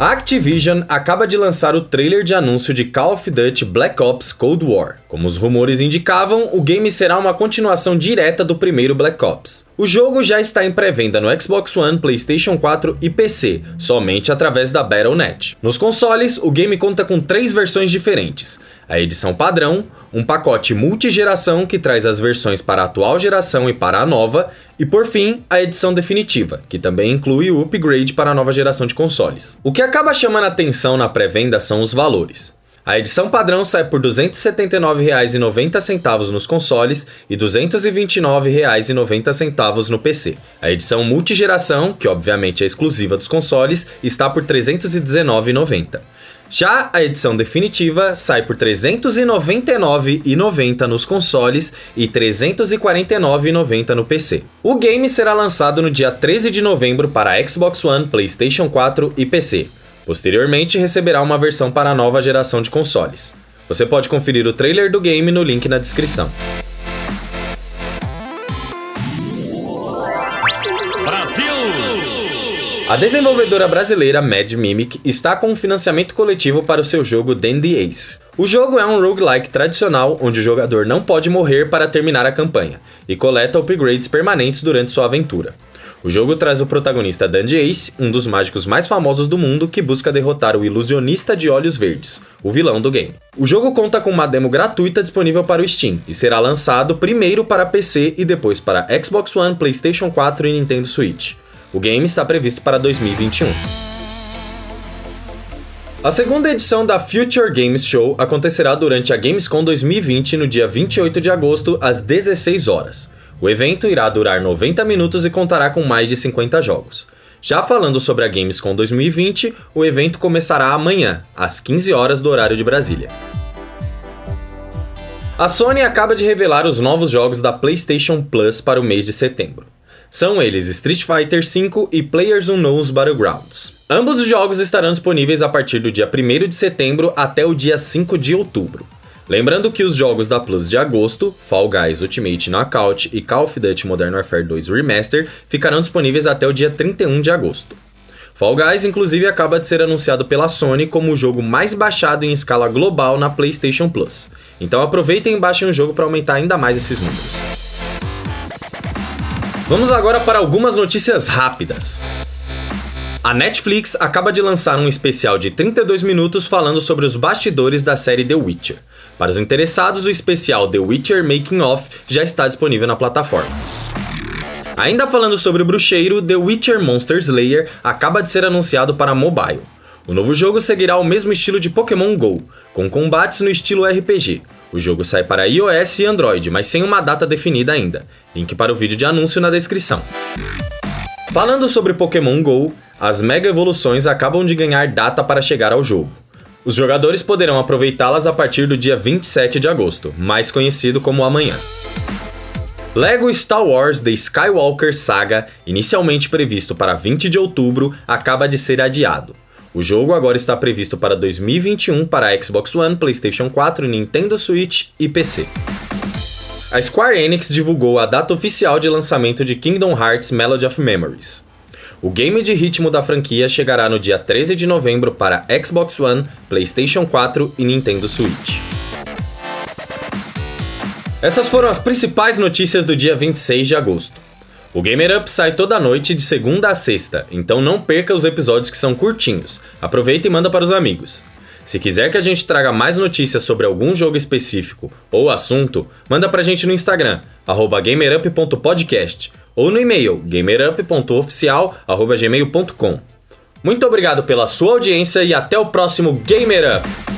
A Activision acaba de lançar o trailer de anúncio de Call of Duty Black Ops Cold War. Como os rumores indicavam, o game será uma continuação direta do primeiro Black Ops. O jogo já está em pré-venda no Xbox One, PlayStation 4 e PC, somente através da Battle.net. Nos consoles, o game conta com três versões diferentes: a edição padrão, um pacote multigeração que traz as versões para a atual geração e para a nova, e por fim, a edição definitiva, que também inclui o upgrade para a nova geração de consoles. O que acaba chamando atenção na pré-venda são os valores. A edição padrão sai por R$ 279,90 nos consoles e R$ 229,90 no PC. A edição multigeração, que obviamente é exclusiva dos consoles, está por R$ 319,90. Já a edição definitiva sai por R$ 399,90 nos consoles e R$ 349,90 no PC. O game será lançado no dia 13 de novembro para Xbox One, PlayStation 4 e PC. Posteriormente, receberá uma versão para a nova geração de consoles. Você pode conferir o trailer do game no link na descrição. Brasil! A desenvolvedora brasileira Mad Mimic está com um financiamento coletivo para o seu jogo Dandy Ace. O jogo é um roguelike tradicional onde o jogador não pode morrer para terminar a campanha e coleta upgrades permanentes durante sua aventura. O jogo traz o protagonista Dandy Ace, um dos mágicos mais famosos do mundo que busca derrotar o ilusionista de olhos verdes, o vilão do game. O jogo conta com uma demo gratuita disponível para o Steam e será lançado primeiro para PC e depois para Xbox One, PlayStation 4 e Nintendo Switch. O game está previsto para 2021. A segunda edição da Future Games Show acontecerá durante a Gamescom 2020 no dia 28 de agosto às 16 horas. O evento irá durar 90 minutos e contará com mais de 50 jogos. Já falando sobre a Gamescom 2020, o evento começará amanhã, às 15 horas do horário de Brasília. A Sony acaba de revelar os novos jogos da PlayStation Plus para o mês de setembro. São eles Street Fighter V e Players Unknown's Battlegrounds. Ambos os jogos estarão disponíveis a partir do dia 1 de setembro até o dia 5 de outubro. Lembrando que os jogos da Plus de agosto, Fall Guys Ultimate Knockout e Call of Duty Modern Warfare 2 Remaster, ficarão disponíveis até o dia 31 de agosto. Fall Guys, inclusive, acaba de ser anunciado pela Sony como o jogo mais baixado em escala global na PlayStation Plus. Então aproveitem e baixem o jogo para aumentar ainda mais esses números. Vamos agora para algumas notícias rápidas. A Netflix acaba de lançar um especial de 32 minutos falando sobre os bastidores da série The Witcher. Para os interessados, o especial The Witcher Making Off já está disponível na plataforma. Ainda falando sobre o bruxeiro, The Witcher Monster Slayer acaba de ser anunciado para mobile. O novo jogo seguirá o mesmo estilo de Pokémon GO, com combates no estilo RPG. O jogo sai para iOS e Android, mas sem uma data definida ainda. Link para o vídeo de anúncio na descrição. Falando sobre Pokémon GO, as Mega Evoluções acabam de ganhar data para chegar ao jogo. Os jogadores poderão aproveitá-las a partir do dia 27 de agosto, mais conhecido como amanhã. Lego Star Wars The Skywalker Saga, inicialmente previsto para 20 de outubro, acaba de ser adiado. O jogo agora está previsto para 2021 para Xbox One, PlayStation 4, Nintendo Switch e PC. A Square Enix divulgou a data oficial de lançamento de Kingdom Hearts Melody of Memories. O game de ritmo da franquia chegará no dia 13 de novembro para Xbox One, PlayStation 4 e Nintendo Switch. Essas foram as principais notícias do dia 26 de agosto. O Gamer Up sai toda noite de segunda a sexta, então não perca os episódios que são curtinhos. Aproveita e manda para os amigos. Se quiser que a gente traga mais notícias sobre algum jogo específico ou assunto, manda pra gente no Instagram, gamerup.podcast ou no e-mail gamerup.oficial.gmail.com. Muito obrigado pela sua audiência e até o próximo Gamer Up!